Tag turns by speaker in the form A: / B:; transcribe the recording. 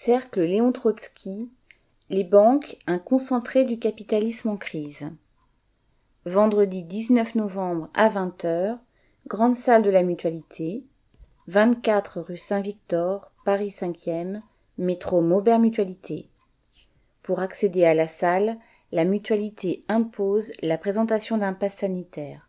A: Cercle Léon Trotsky, les banques, un concentré du capitalisme en crise. Vendredi 19 novembre à 20h, grande salle de la mutualité, 24 rue Saint-Victor, Paris 5e, métro Maubert Mutualité. Pour accéder à la salle, la mutualité impose la présentation d'un pass sanitaire.